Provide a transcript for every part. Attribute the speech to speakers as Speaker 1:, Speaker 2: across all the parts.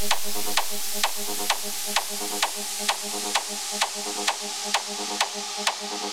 Speaker 1: Thank you.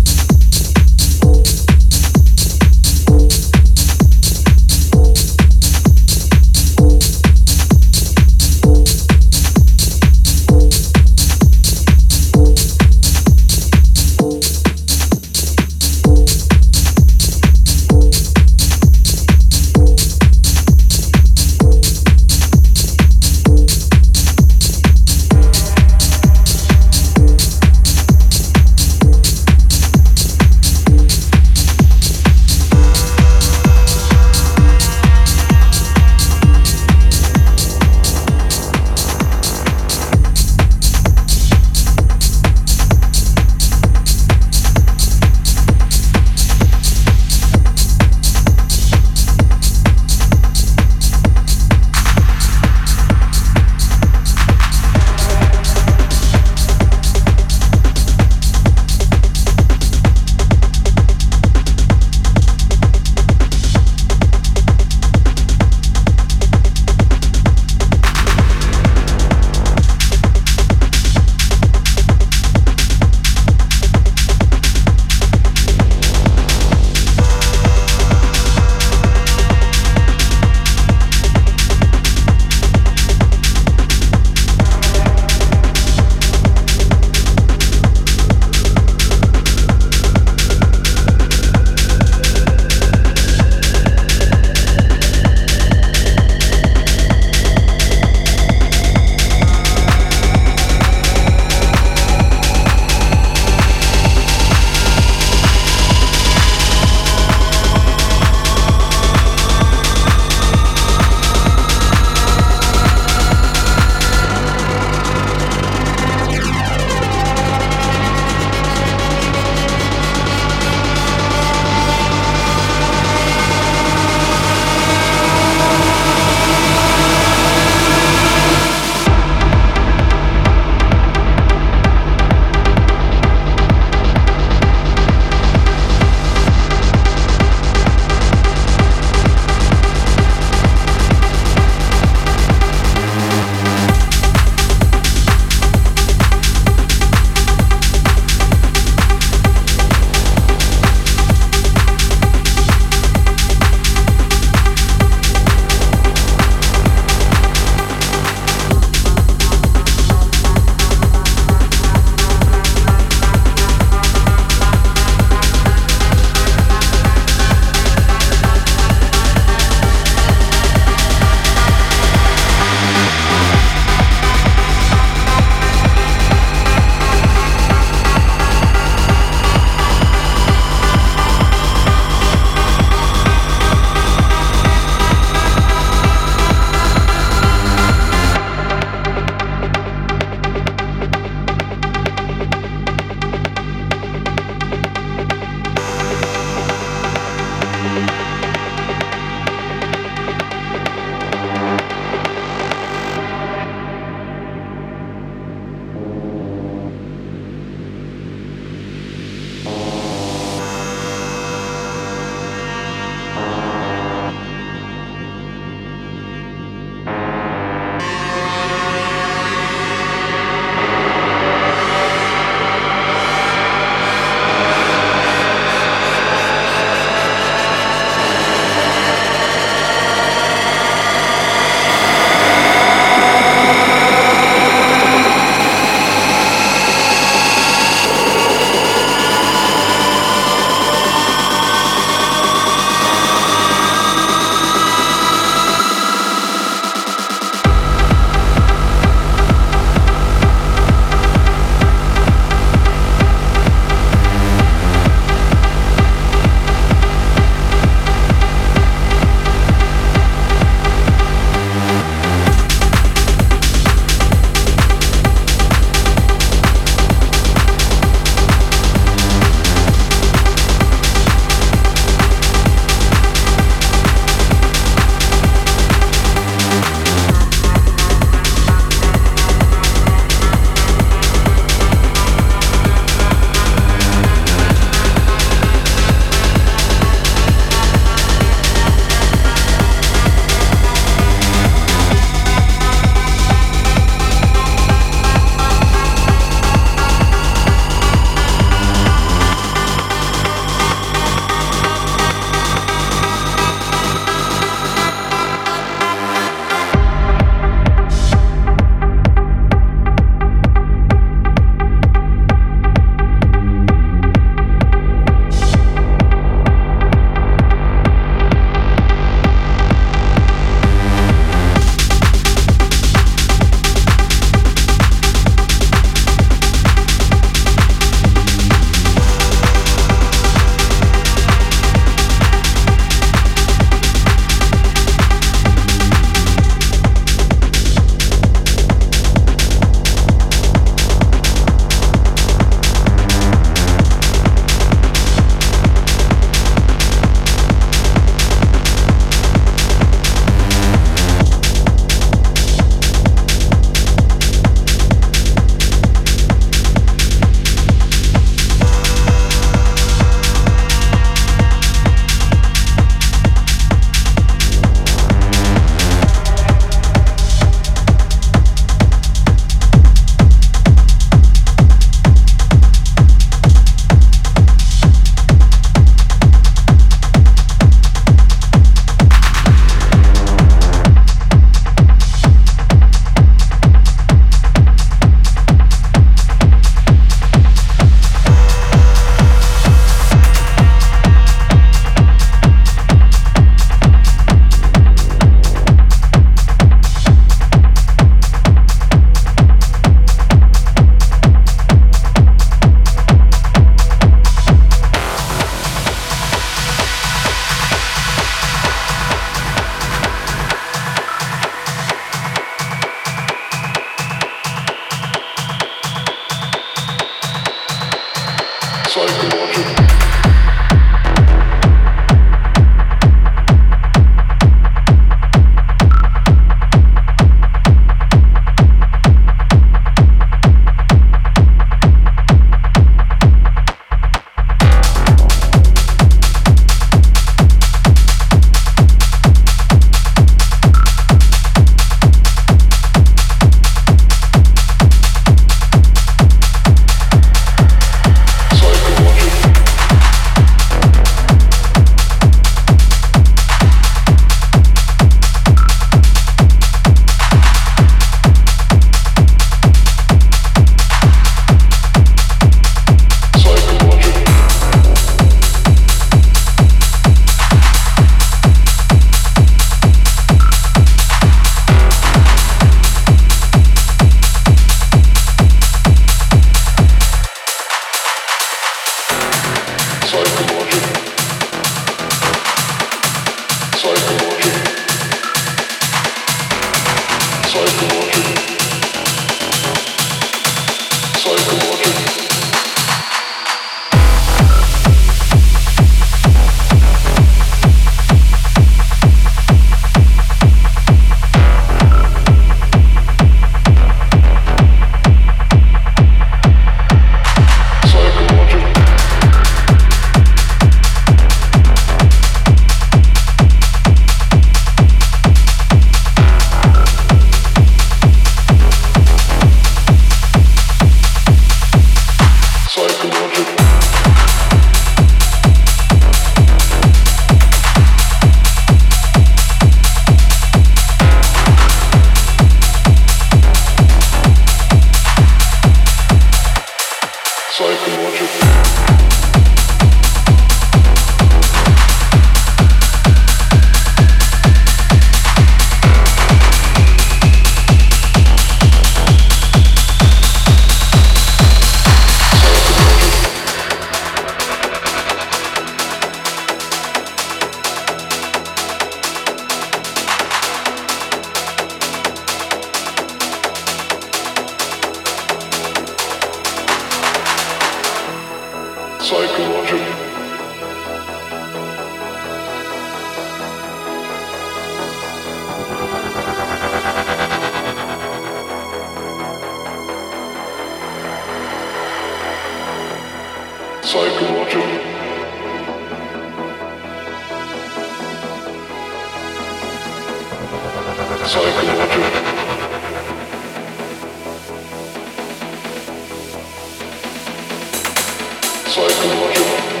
Speaker 1: Psychological.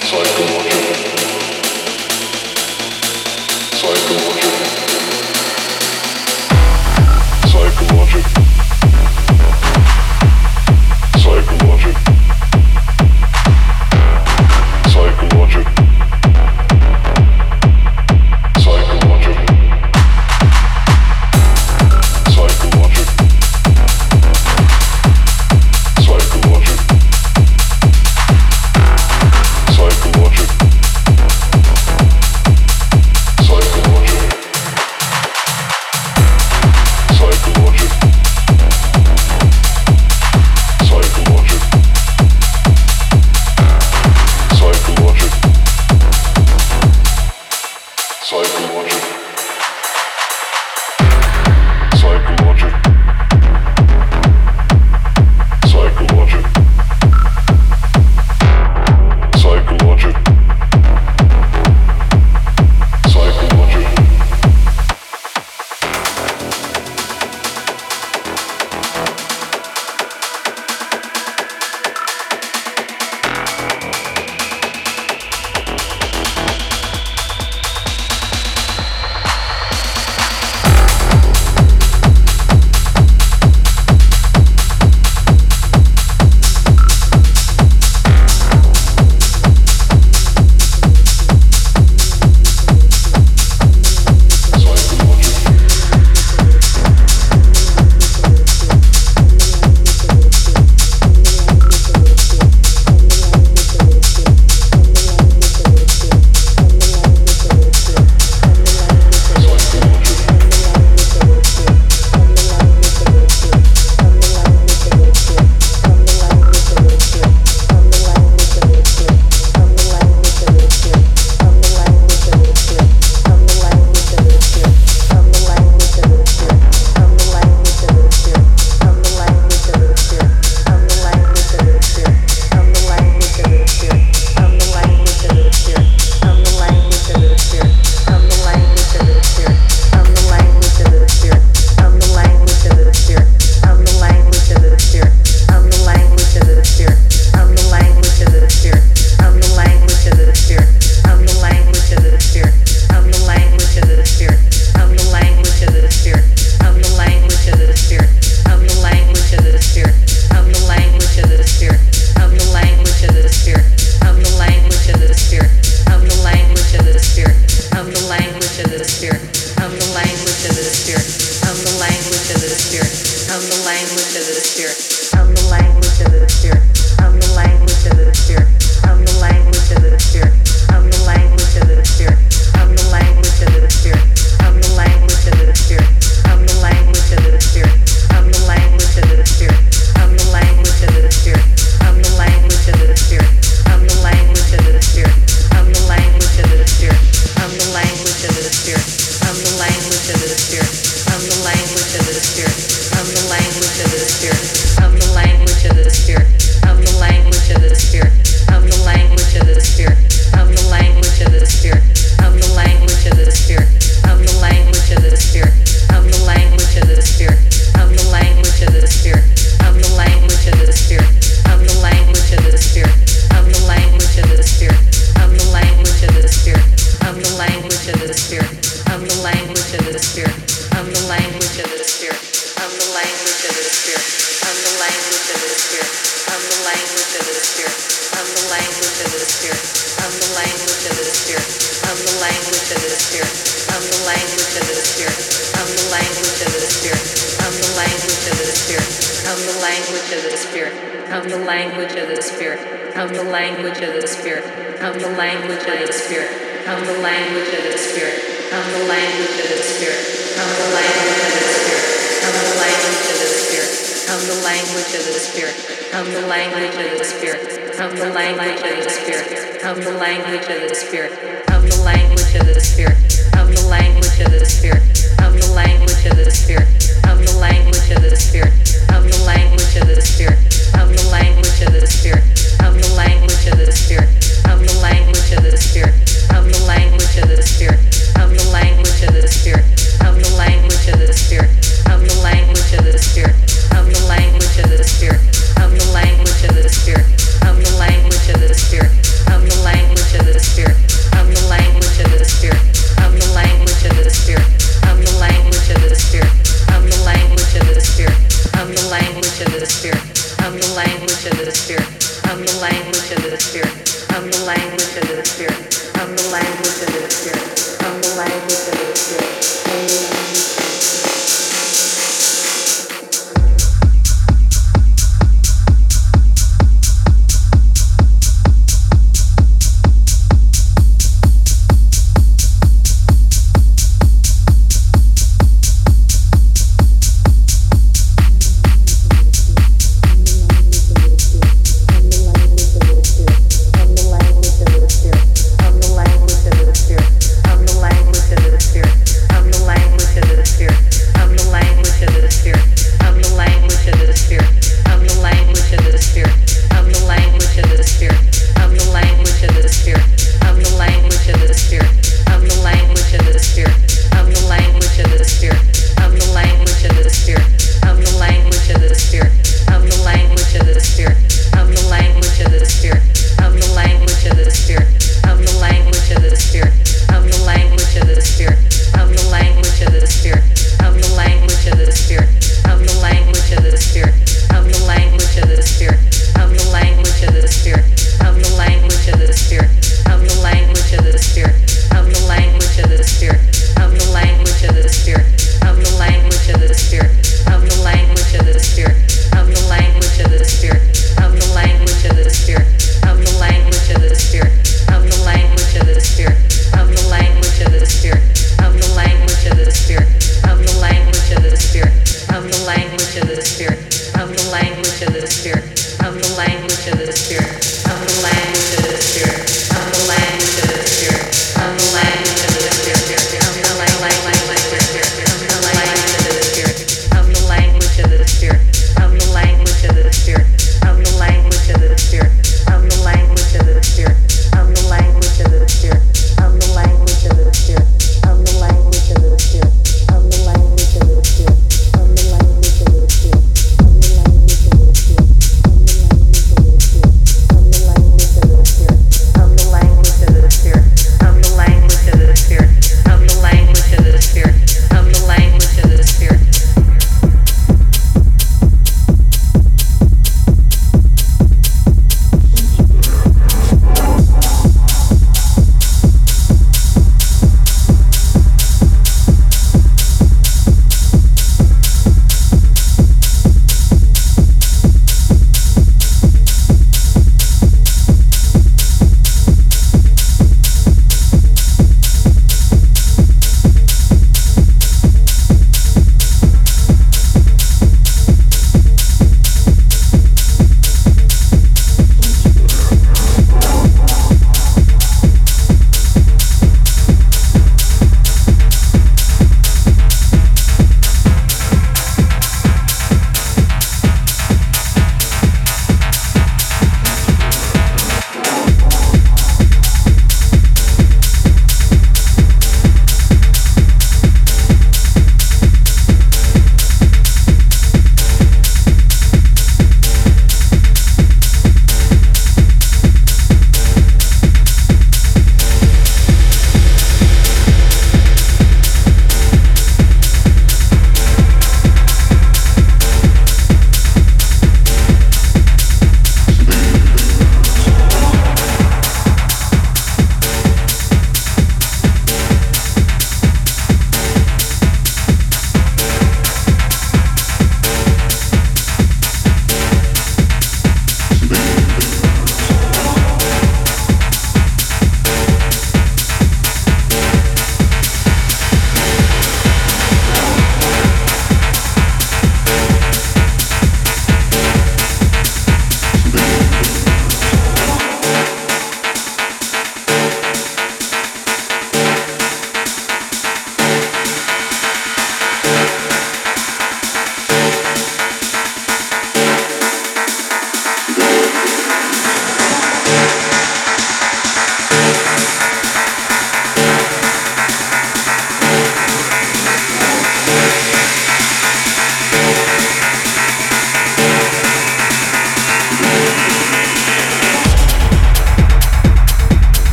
Speaker 1: Psychological.